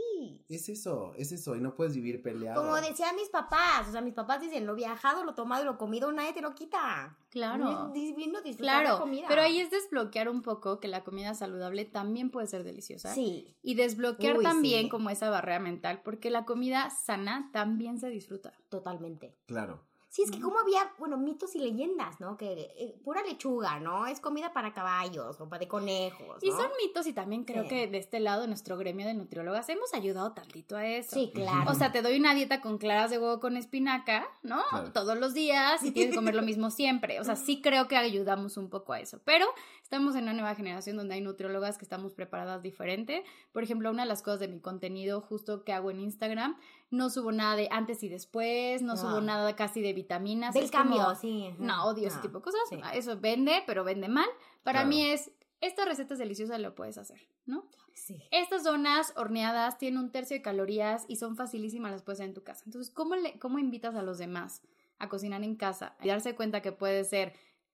Es eso, es eso, y no puedes vivir peleado. Como decían mis papás, o sea, mis papás dicen, lo viajado, lo tomado y lo comido, nadie te lo quita. Claro. Vino a disfrutar la Claro, comida. pero ahí es desbloquear un poco que la comida saludable también puede ser deliciosa. Sí. Y desbloquear Uy, también sí. como esa barrera mental, porque la comida sana también se disfruta. Totalmente. Claro, Sí, es que como había, bueno, mitos y leyendas, ¿no? Que eh, pura lechuga, ¿no? Es comida para caballos o para de conejos, Y son mitos y también creo Sí. que de este lado, de nuestro gremio de nutriólogas, hemos ayudado tantito a eso. Sí, claro. O sea, te doy una dieta con claras de huevo con espinaca, ¿no? Claro. Todos los días y tienes que comer lo mismo siempre. O sea, sí creo que ayudamos un poco a eso. Pero estamos en una nueva generación donde hay nutriólogas que estamos preparadas diferente. Por ejemplo, una de las cosas de mi contenido justo que hago en Instagram, no subo nada de antes y después, no No. subo nada casi de vitaminas. Del es como- cambio, sí. ajá. No, odio ese No, tipo de cosas. sí. Eso vende, pero vende mal. Para Claro. mí es, esta receta es deliciosa, lo puedes hacer, ¿no? Sí. Estas donas horneadas tienen un tercio de calorías y son facilísimas, las puedes hacer en tu casa. Entonces, ¿cómo, le, cómo invitas a los demás a cocinar en casa y darse cuenta que puede ser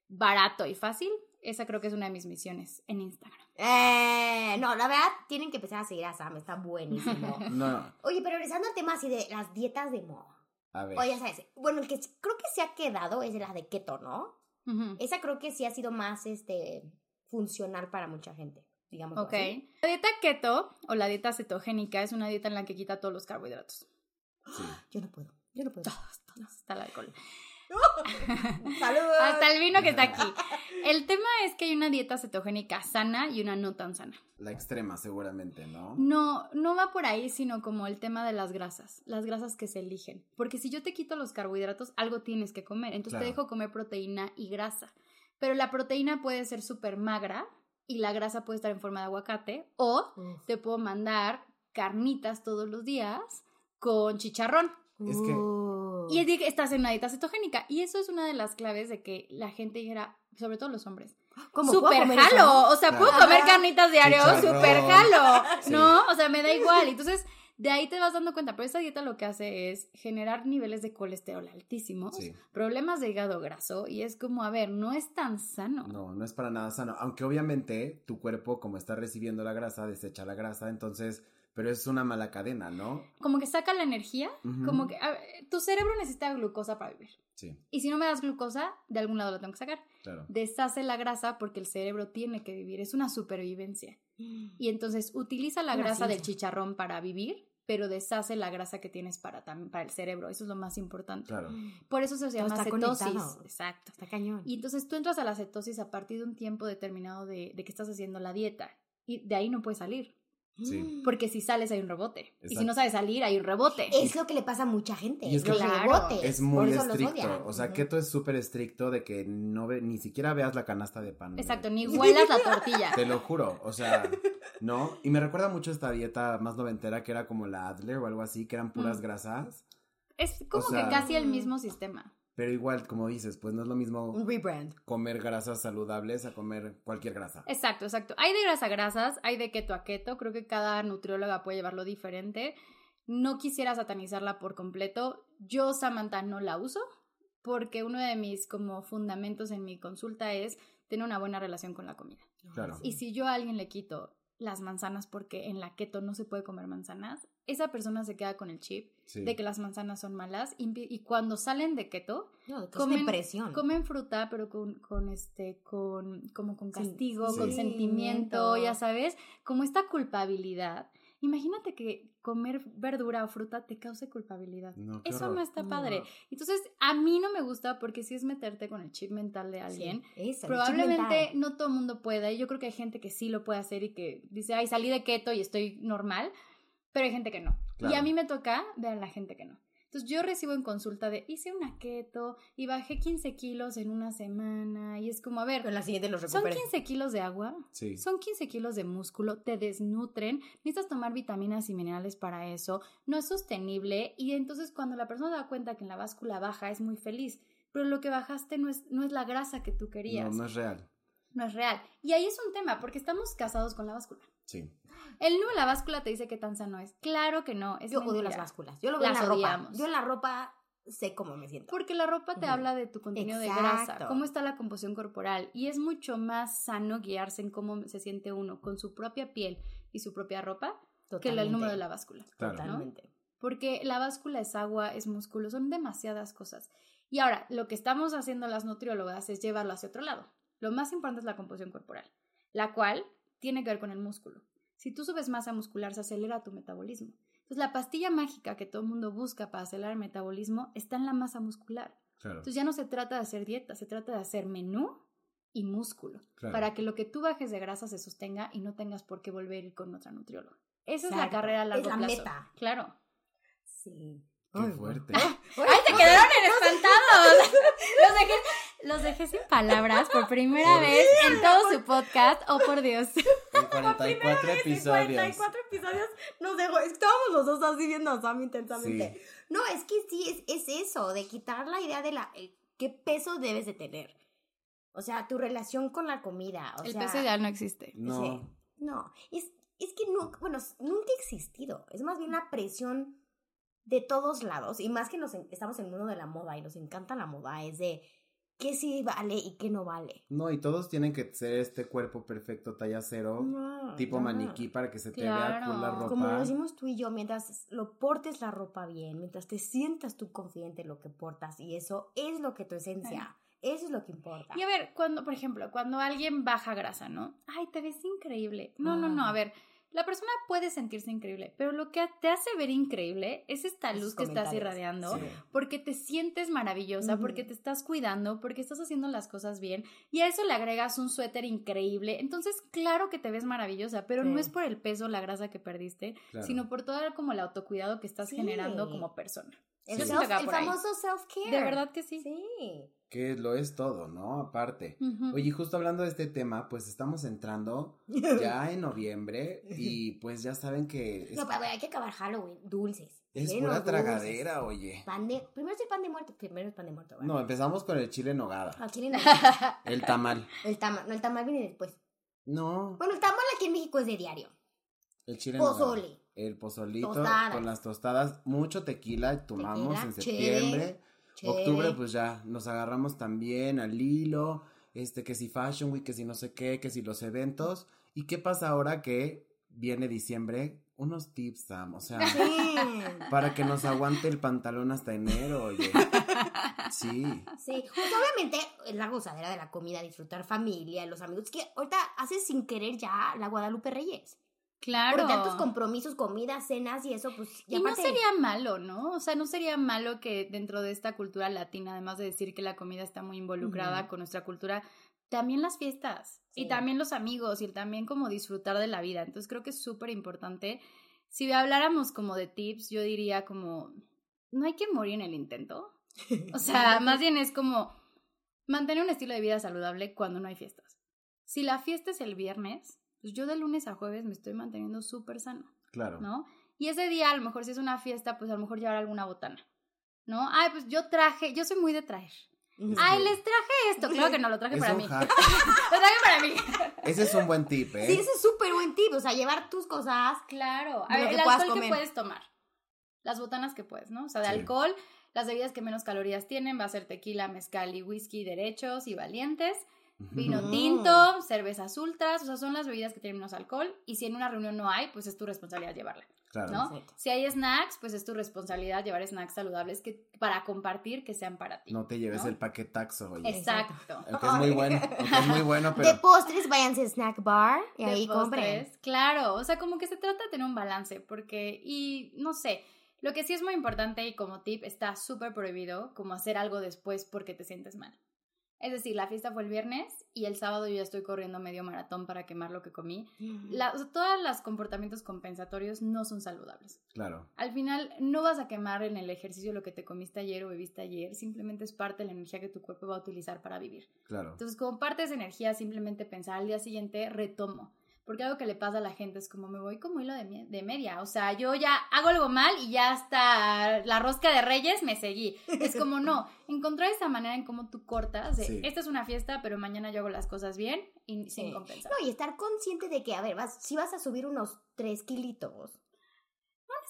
barato y fácil? Esa creo que es una de mis misiones en Instagram. Eh, no, la verdad, tienen que empezar a seguir a Sam, está buenísimo. <laughs> no, no, Oye, pero regresando al tema así de las dietas de moda. a ver. Oye, ya sabes, bueno, el que creo que se ha quedado es la de keto, ¿no? Esa creo que sí ha sido más, este, funcional para mucha gente, digamos. Ok. La dieta keto o la dieta cetogénica es una dieta en la que quita todos los carbohidratos. Sí. <gasps> Yo no puedo, yo no puedo. Todos, todos, hasta el alcohol. <laughs> Saludos. Hasta el vino que está aquí. El tema es que hay una dieta cetogénica sana y una no tan sana. La extrema, seguramente, ¿no? No, no va por ahí, sino como el tema de las grasas, las grasas que se eligen. Porque si yo te quito los carbohidratos, algo tienes que comer. Entonces te Claro. dejo comer proteína y grasa. Pero la proteína puede ser súper magra y la grasa puede estar en forma de aguacate. O Uf. te puedo mandar carnitas todos los días con chicharrón. Es que-. Y es de que estás en una dieta cetogénica. Y eso es una de las claves de que la gente dijera, sobre todo los hombres, ¿Cómo puedo super jalo. O sea, puedo comer carnitas diario, super jalo. <laughs> Sí. No, o sea, me da igual. Entonces, de ahí te vas dando cuenta. Pero esta dieta lo que hace es generar niveles de colesterol altísimos, Sí. problemas de hígado graso. Y es como, a ver, no es tan sano. No, no es para nada sano. Aunque obviamente tu cuerpo, como está recibiendo la grasa, desecha la grasa, entonces, pero es una mala cadena, ¿no? Como que saca la energía. Como que a ver, tu cerebro necesita glucosa para vivir. Sí, Y si no me das glucosa, de algún lado la tengo que sacar. claro. Deshace la grasa porque el cerebro tiene que vivir. Es una supervivencia. Y entonces utiliza la Una grasa del chicharrón para vivir, pero deshace la grasa que tienes para, para el cerebro. Eso es lo más importante. Claro. Por eso se llama está cetosis. conectado. Exacto. Está cañón. Y entonces tú entras a la cetosis a partir de un tiempo determinado de, de que estás haciendo la dieta. Y de ahí no puedes salir. Sí. Porque si sales hay un rebote. Y si no sabes salir hay un rebote. Es lo que le pasa a mucha gente. Y es que Claro, rebotes. Es muy estricto. O sea, keto es súper estricto de que no ve, ni siquiera veas la canasta de pan. Exacto, ni huelas la <laughs> tortilla. Te lo juro, o sea, ¿no? Y me recuerda mucho esta dieta más noventera que era como la Adler o algo así, que eran puras Mm. grasas. Es como O sea- que casi el mismo sistema. Pero igual, como dices, pues no es lo mismo Un rebrand. comer grasas saludables a comer cualquier grasa. Exacto, exacto. Hay de grasa a grasas, hay de keto a keto. Creo que cada nutrióloga puede llevarlo diferente. No quisiera satanizarla por completo. Yo, Samantha, no la uso porque uno de mis como fundamentos en mi consulta es tener una buena relación con la comida. Claro. Y si yo a alguien le quito las manzanas porque en la keto no se puede comer manzanas, esa persona se queda con el chip Sí. de que las manzanas son malas y, y cuando salen de keto No, Comen- depresión. comen fruta pero con, con este con como con castigo, sí. con Sí. sentimiento, ya sabes, como esta culpabilidad. Imagínate que comer verdura o fruta te cause culpabilidad. No, Eso horror. no está No. padre. Entonces, a mí no me gusta porque si es meterte con el chip mental de alguien. Eso, Probablemente no todo el mundo pueda. y Yo creo que hay gente que sí lo puede hacer y que dice, ay, salí de keto y estoy normal. Pero hay gente que no. Y a mí me toca ver a la gente que no. Entonces yo recibo en consulta de, hice una keto y bajé 15 kilos en una semana. Y es como, a ver, Pero en la siguiente los son recuperas. 15 kilos de agua, Sí. son 15 kilos de músculo, te desnutren, necesitas tomar vitaminas y minerales para eso, no es sostenible y entonces cuando la persona da cuenta que en la báscula baja es muy feliz, pero lo que bajaste no es, no es la grasa que tú querías, No, no, no es real. es real. Y ahí es un tema, porque estamos casados con la báscula. Sí. El número de la báscula te dice qué tan sano es. Claro que no, es Yo odio mentira. las básculas. Yo lo veo en Las la ropa. Yo en la ropa sé cómo me siento. Porque la ropa te habla de tu contenido de grasa, cómo está la composición corporal y es mucho más sano guiarse en cómo se siente uno con su propia piel y su propia ropa que el Totalmente. número de la báscula. Claro. ¿no? Totalmente. Porque la báscula es agua, es músculo, son demasiadas cosas. Y ahora, lo que estamos haciendo las nutriólogas es llevarlo hacia otro lado. Lo más importante es la composición corporal, la cual tiene que ver con el músculo. Si tú subes masa muscular, se acelera tu metabolismo. Entonces, la pastilla mágica que todo el mundo busca para acelerar el metabolismo está en la masa muscular. Claro. Entonces, ya no se trata de hacer dieta, se trata de hacer menú y músculo. claro. Para que lo que tú bajes de grasa se sostenga y no tengas por qué volver a ir con otra nutrióloga. Esa es la carrera a largo Es la plazo. meta. Claro. Sí. Qué Ay, fuerte. <laughs> ¡Ay, te quedaron espantados! <laughs> Los dejé, los dejé sin palabras por primera Por vez en todo su podcast. Oh, por Dios. En 44 episodios. 44 episodios nos dejó. Estábamos los dos así viendo a Sam intensamente. Sí. No, es que sí, es, es eso, de quitar la idea de la qué peso debes de tener. O sea, tu relación con la comida. O El sea, peso ideal no existe. No. Sí. No, es, es que nunca, bueno, nunca ha existido. Es más bien la presión de todos lados. Y más que nos en- estamos en el mundo de la moda y nos encanta la moda, es de qué sí vale y qué no vale. No, y todos tienen que ser este cuerpo perfecto, talla cero, No, tipo no. maniquí para que se te vea con la ropa. Como lo decimos tú y yo, mientras lo portes la ropa bien, mientras te sientas tú confiante en lo que portas, y eso es lo que tu esencia, eso es lo que importa. Y a ver, cuando, por ejemplo, cuando alguien baja grasa, ¿no? Ay, te ves increíble. No, no, no, a Ah. ver. La persona puede sentirse increíble, pero lo que te hace ver increíble es esta Esos luz que estás irradiando, Sí. porque te sientes maravillosa, porque te estás cuidando, porque estás haciendo las cosas bien, y a eso le agregas un suéter increíble. Entonces, claro que te ves maravillosa, pero no es por el peso, la grasa que perdiste, Claro. sino por todo el- como el autocuidado que estás Sí. generando como persona. el, self- el famoso self-care. De verdad que sí. Sí. Que lo es todo, ¿no? Aparte. Ujú. Oye, y justo hablando de este tema, pues estamos entrando <laughs> ya en noviembre y pues ya saben que es, No, pero hay que acabar Halloween. Dulces. es pura dulces. tragadera, oye. Pan de, primero es el pan de muerto. Primero es pan de muerto. ¿verdad? No, empezamos con el chile en nogada, en el, <laughs> el tamal. el tamal. No, el tamal viene después. No, Bueno, el tamal aquí en México es de diario. el chile en nogada. Pozole. El pozolito Tostadas. con las tostadas, mucho tequila tomamos Tequila, en septiembre. Octubre, pues ya nos agarramos también al hilo, este, que si Fashion Week, que si no sé qué, que si los eventos. ¿Y qué pasa ahora que viene diciembre? Unos tips, Sam, o sea, Sí. para que nos aguante el pantalón hasta enero, oye. <laughs> Sí, Sí, pues obviamente la gozadera de la comida, disfrutar familia, los amigos. Que ahorita haces sin querer ya la Guadalupe Reyes. Claro. Por tantos compromisos, comidas, cenas y eso, pues. Y no sería malo, ¿no? O sea, no sería malo que dentro de esta cultura latina, además de decir que la comida está muy involucrada con nuestra cultura, también las fiestas Sí. y también los amigos y también como disfrutar de la vida. Entonces creo que es súper importante. Si habláramos como de tips, yo diría como, no hay que morir en el intento. O <laughs> sea, más bien es como mantener un estilo de vida saludable cuando no hay fiestas. Si la fiesta es el viernes, pues yo de lunes a jueves me estoy manteniendo súper sano, Claro. ¿no? Y ese día, a lo mejor si es una fiesta, pues a lo mejor llevar alguna botana, ¿no? Ay, pues yo traje, yo soy muy de traer. Ay, les traje esto. Claro que no, lo traje Es para mí. hack. <laughs> Lo traje para mí. Ese es un buen tip, ¿eh? Sí, ese es súper buen tip. O sea, llevar tus cosas. Claro. A ver, el alcohol que puedes tomar. Las botanas que puedes, ¿no? O sea, de Sí. alcohol, las bebidas que menos calorías tienen va a ser tequila, mezcal y whisky derechos y valientes. Vino tinto, cervezas ultras, o sea, son las bebidas que tienen menos alcohol. Y si en una reunión no hay, pues es tu responsabilidad llevarla, Claro. ¿no? Exacto. Si hay snacks, pues es tu responsabilidad llevar snacks saludables que, para compartir que sean para ti. No te lleves ¿no? el paquetaxo, oye. Exacto. Es muy bueno, es muy bueno, De pero postres, váyanse a snack bar y de ahí compren. Claro, o sea, como que se trata de tener un balance, porque, y no sé, lo que sí es muy importante y como tip, está súper prohibido como hacer algo después porque te sientes mal. Es decir, la fiesta fue el viernes y el sábado yo ya estoy corriendo medio maratón para quemar lo que comí. La, o sea, todos los comportamientos compensatorios no son saludables. claro. Al final no vas a quemar en el ejercicio lo que te comiste ayer o bebiste ayer, simplemente es parte de la energía que tu cuerpo va a utilizar para vivir. Claro. Entonces, como parte de esa energía, simplemente pensar al día siguiente, retomo. Porque algo que le pasa a la gente es como me voy como hilo de, media. O sea, yo ya hago algo mal y ya hasta la rosca de reyes me seguí. Es como no, <laughs> encontrar esa manera en cómo tú cortas de Sí. esta es una fiesta, pero mañana yo hago las cosas bien y sin compensar. No, y estar consciente de que, a ver, vas, si vas a subir unos 3 kilitos.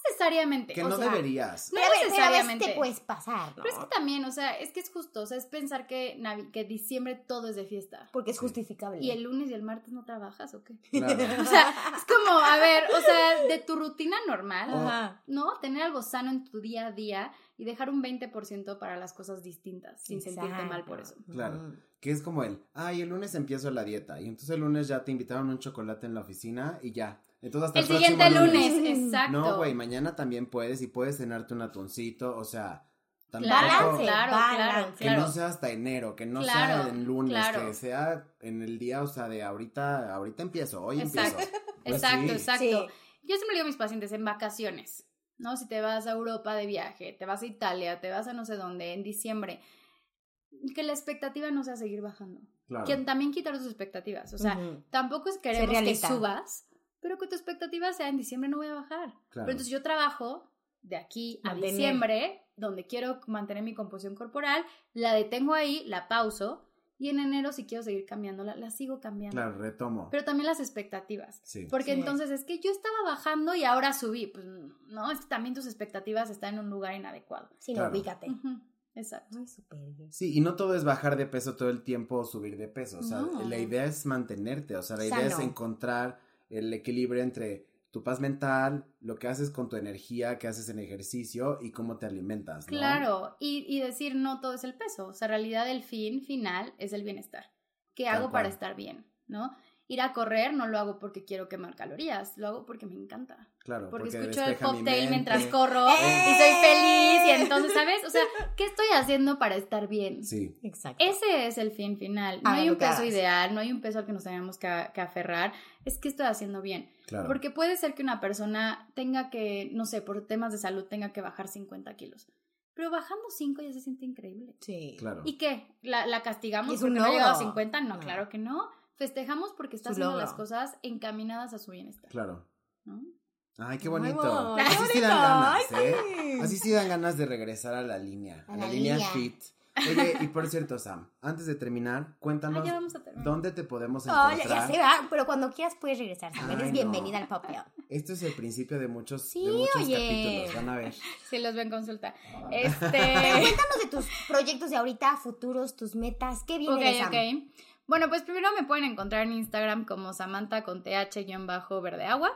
Necesariamente. Que o no sea, deberías. No pero, ver, pero a veces necesariamente. te puedes pasar, ¿no? Pero es que también, o sea, es que es justo, o sea, es pensar que, Navi- que diciembre todo es de fiesta. Porque es Sí. justificable. ¿Y el lunes y el martes no trabajas o qué? Claro. O sea, es como, a ver, o sea, de tu rutina normal, Ajá. ¿no? Tener algo sano en tu día a día y dejar un 20% para las cosas distintas, sin sentirte mal por eso. Claro. Que es como el, ay, el lunes empiezo la dieta. Y entonces el lunes ya te invitaron un chocolate en la oficina y ya. Entonces hasta El el, próximo siguiente lunes, lunes. exacto. No, güey, mañana también puedes y puedes cenarte un atuncito, o sea, tampoco Balance, claro, balance. claro, que claro. no sea hasta enero, que no Claro, sea en lunes, claro. que sea en el día, o sea, de ahorita, ahorita empiezo, hoy Exacto, empiezo. <laughs> Pues Exacto, sí. exacto. Sí. Yo siempre le digo a mis pacientes en vacaciones, ¿no? Si te vas a Europa de viaje, te vas a Italia, te vas a no sé dónde, en diciembre, que la expectativa no sea seguir bajando. Claro. Que también quitar tus expectativas. O sea, tampoco es queremos que subas, pero que tu expectativa sea en diciembre no voy a bajar. Claro. Pero entonces yo trabajo de aquí a Mantener. diciembre, donde quiero mantener mi composición corporal, la detengo ahí, la pauso, y en enero si quiero seguir cambiándola, la sigo cambiando. Claro, retomo. Pero también las expectativas. sí. Porque Sí. entonces es que yo estaba bajando y ahora subí. Pues no, es que también tus expectativas están en un lugar inadecuado. Sí, no, Claro. ubícate. Ujú, Exacto. Ay, súper bien. Sí, y no todo es bajar de peso todo el tiempo o subir de peso. O sea, No. la idea es mantenerte. O sea, la idea es encontrar el equilibrio entre tu paz mental, lo que haces con tu energía, que haces en ejercicio y cómo te alimentas. ¿no? Claro, y, y decir no todo es el peso. O sea, en realidad el fin final es el bienestar. ¿Qué hago para estar bien? ¿No? Ir a correr no lo hago porque quiero quemar calorías, lo hago porque me encanta. Claro, Porque, porque, escucho el cocktail mientras corro ¡Eh! y soy feliz y entonces, ¿sabes? O sea, ¿qué estoy haciendo para estar bien? Sí, Exacto. Ese es el fin final. No Haga hay un peso hagas. ideal, no hay un peso al que nos tengamos que, que aferrar. Es que estoy haciendo bien. claro. Porque puede ser que una persona tenga que, no sé, por temas de salud tenga que bajar 50 kilos. Pero bajando 5 ya se siente increíble. Sí. Claro. ¿Y qué? ¿La, la castigamos porque no ha llegado a logro. 50? No, No. claro que no. Festejamos porque está haciendo las cosas encaminadas a su bienestar. Claro. ¿no? Ay, qué bonito. Así sí dan ganas, Ay, ¿eh? sí. Así sí dan ganas de regresar a la línea, a, la, línea, fit. Oye, y por cierto, Sam, antes de terminar, cuéntanos Ah, ya vamos a terminar. dónde te podemos Oh, ya, encontrar. ya se va, pero cuando quieras puedes regresar. Sam. Ay, Eres no. bienvenida al papel. Esto es el principio de muchos, Sí, de muchos oye. capítulos, van a ver. Si los ven consulta. Pero Este. cuéntanos de tus proyectos de ahorita, futuros, tus metas. ¿Qué viene Ok, de Sam? ok. Bueno, pues primero me pueden encontrar en Instagram como Samantha con th-verde agua.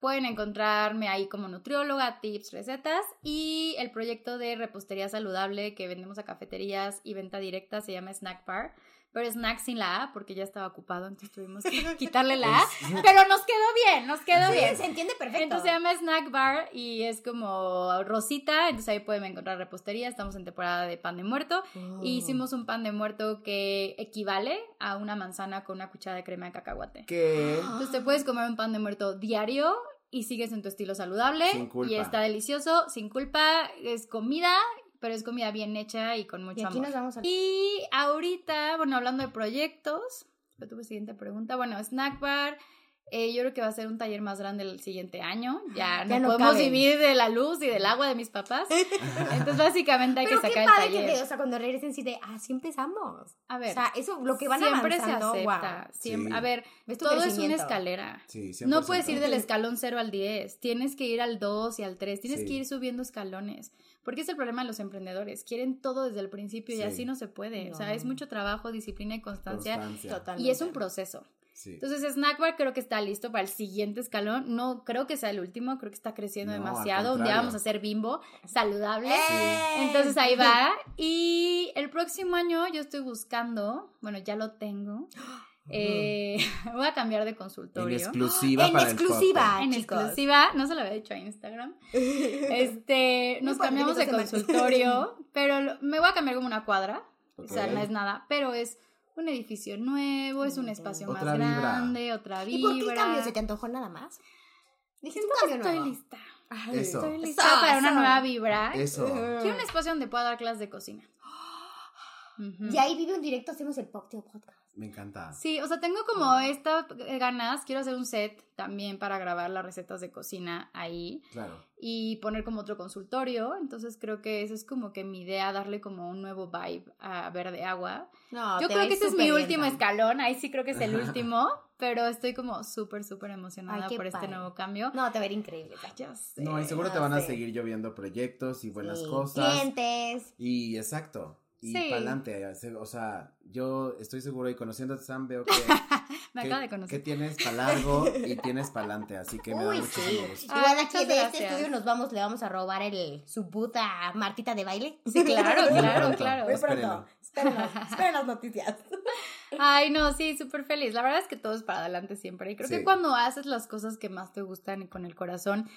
Pueden encontrarme ahí como nutrióloga, tips, recetas y el proyecto de repostería saludable que vendemos a cafeterías y venta directa se llama Snack Bar. Pero snack sin la A porque ya estaba ocupado, entonces tuvimos que <laughs> quitarle la A, pero nos quedó bien, nos quedó Sí, bien. se entiende perfecto. Entonces se llama Snack Bar y es como rosita, entonces ahí pueden encontrar repostería, estamos en temporada de pan de muerto Oh. y hicimos un pan de muerto que equivale a una manzana con una cuchara de crema de cacahuate. ¿Qué? Entonces te puedes comer un pan de muerto diario y sigues en tu estilo saludable Sin culpa. y está delicioso, sin culpa, es comida, pero es comida bien hecha y con mucho Y aquí amor. nos vamos a... Y ahorita, bueno, hablando de proyectos, yo tuve siguiente pregunta. Bueno, Snack Bar, eh, yo creo que va a ser un taller más grande el siguiente año. Ya <gasps> no, Ya no podemos caben. vivir de la luz y del <laughs> agua de mis papás. <laughs> Entonces, básicamente hay Pero que qué sacar el padre que, taller. te- o sea, cuando regresen, sí de, así empezamos. A ver, o sea, eso, lo que van siempre avanzando, se wow. acepta. siempre- Sí. A ver, tu todo es una escalera. Sí, 100%. No puedes ir del escalón 0 al 10, tienes que ir al 2 y al 3, tienes Sí. que ir subiendo escalones, porque es el problema de los emprendedores, quieren todo desde el principio y Sí. así no se puede, o sea, es mucho trabajo, disciplina y constancia, Constancia. Totalmente. y es un proceso. Sí. Entonces Snack Bar creo que está listo para el siguiente escalón, no creo que sea el último, creo que está creciendo No, demasiado, un día vamos a hacer bimbo saludable. ¡Eh! Entonces ahí va. Y el próximo año yo estoy buscando, bueno, ya lo tengo. Eh, <laughs> voy a cambiar de En consultorio. exclusiva En para exclusiva. el En chicos. exclusiva, no se lo había dicho a Instagram. <laughs> Este, No nos cambiamos de consultorio, <laughs> pero me voy a cambiar como una cuadra. O sea, no es nada, pero es un edificio nuevo, es un espacio Otra más vibra. grande, otra ¿Y vibra. por qué el cambio? ¿Se te antojó nada más? Que cambio estoy nuevo. lista. Ay, Eso. Estoy Eso, lista para una nueva vibra. Eso. Quiero un espacio donde pueda dar clases de cocina. <gasps> Y ahí vive un directo, hacemos el Podcast. Me encanta. Sí, o sea, tengo como estas ganas, quiero hacer un set también para grabar las recetas de cocina ahí Claro. y poner como otro consultorio, entonces creo que eso es como que mi idea, darle como un nuevo vibe a Verde Agua. No, Yo te creo que ir este es mi bien, último escalón, ahí sí creo que es el <laughs> último, pero estoy como súper, súper emocionada Ay, por este nuevo cambio. No, te va a ir increíble. Ya sé. No, y seguro te van a seguir lloviendo proyectos y buenas Sí, cosas. Clientes. Y exacto. Y Sí. para adelante. O sea, yo estoy seguro y conociendo a Sam veo que, <laughs> Me que, acaba de que conocer. tienes para largo y tienes para adelante. Así que me da Uy, sí. gusto. Igual aquí de este estudio nos vamos, le vamos a robar el, su boot a Martita de baile. <laughs> Sí, claro, Muy claro, pronto. claro. Muy pronto. Esperen, <laughs> esperen las noticias. Ay, no, sí, súper feliz. La verdad es que todo es para adelante siempre. Y creo Sí. que cuando haces las cosas que más te gustan y con el corazón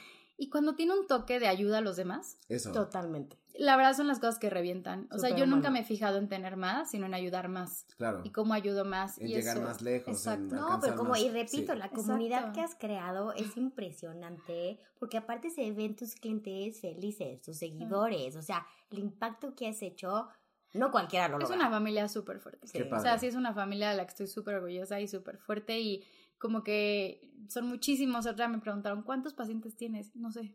y cuando tiene un toque de ayuda a los demás, Eso. Totalmente. la verdad son las cosas que revientan. O sea, yo nunca me he fijado en tener más, sino en ayudar más. Claro. Y cómo ayudo más. En y llegar eso- más lejos. en Exacto. No, pero como, más. y repito, Sí. la comunidad Exacto. que has creado es impresionante, porque aparte se ven tus clientes felices, tus seguidores, o sea, el impacto que has hecho, no cualquiera lo Es logra. una familia súper fuerte. Qué O sea, sí es una familia de la que estoy súper orgullosa y súper fuerte y como que son muchísimos. Otra me preguntaron, ¿cuántos pacientes tienes? No sé.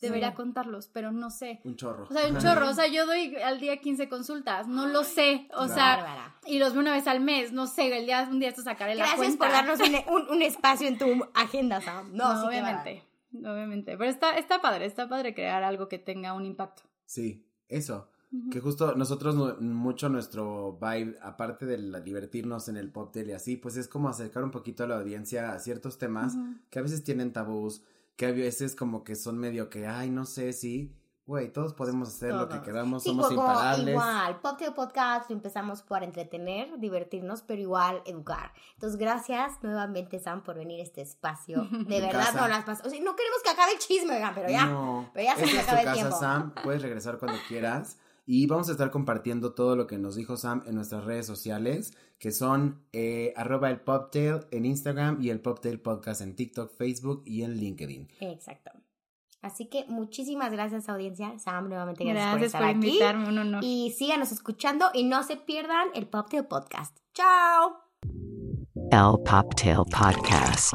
Debería Sí. contarlos, pero no sé. Un chorro. O sea, un chorro. O sea, yo doy al día 15 consultas. No lo sé. O Claro. sea, Bárbara. y los veo una vez al mes. No sé, el día, un día esto sacaré la Gracias cuenta. por darnos un, un- un espacio en tu agenda, Sam. <laughs> No, No, sí, obviamente. Obviamente. Pero está, está padre. Está padre crear algo que tenga un impacto. Sí, eso. Que justo nosotros mucho nuestro vibe, aparte de la- divertirnos en el pop y así, pues es como acercar un poquito a la audiencia a ciertos temas Ujú. que a veces tienen tabús, que a veces como que son medio que, ay, no sé si, güey, todos podemos hacer lo que Todos. queramos, Sí, somos como imparables. igual, Podcast lo empezamos por entretener, divertirnos, pero igual educar. Entonces, gracias nuevamente, Sam, por venir a este espacio. <laughs> De verdad, casa. no las pas- O sea, no queremos que acabe el chisme, oigan, pero ya. No, pero ya se tu acaba el casa, tiempo. Sam, puedes regresar cuando quieras. Y vamos a estar compartiendo todo lo que nos dijo Sam en nuestras redes sociales, que son eh, arroba el Poptail en Instagram y el Poptail Podcast en TikTok, Facebook y en LinkedIn. Exacto. Así que muchísimas gracias, audiencia. Sam, nuevamente gracias, Gracias por por, estar aquí. invitarme. Un honor. Y síganos escuchando y no se pierdan el Poptail Podcast. ¡Chao! El Poptail Podcast.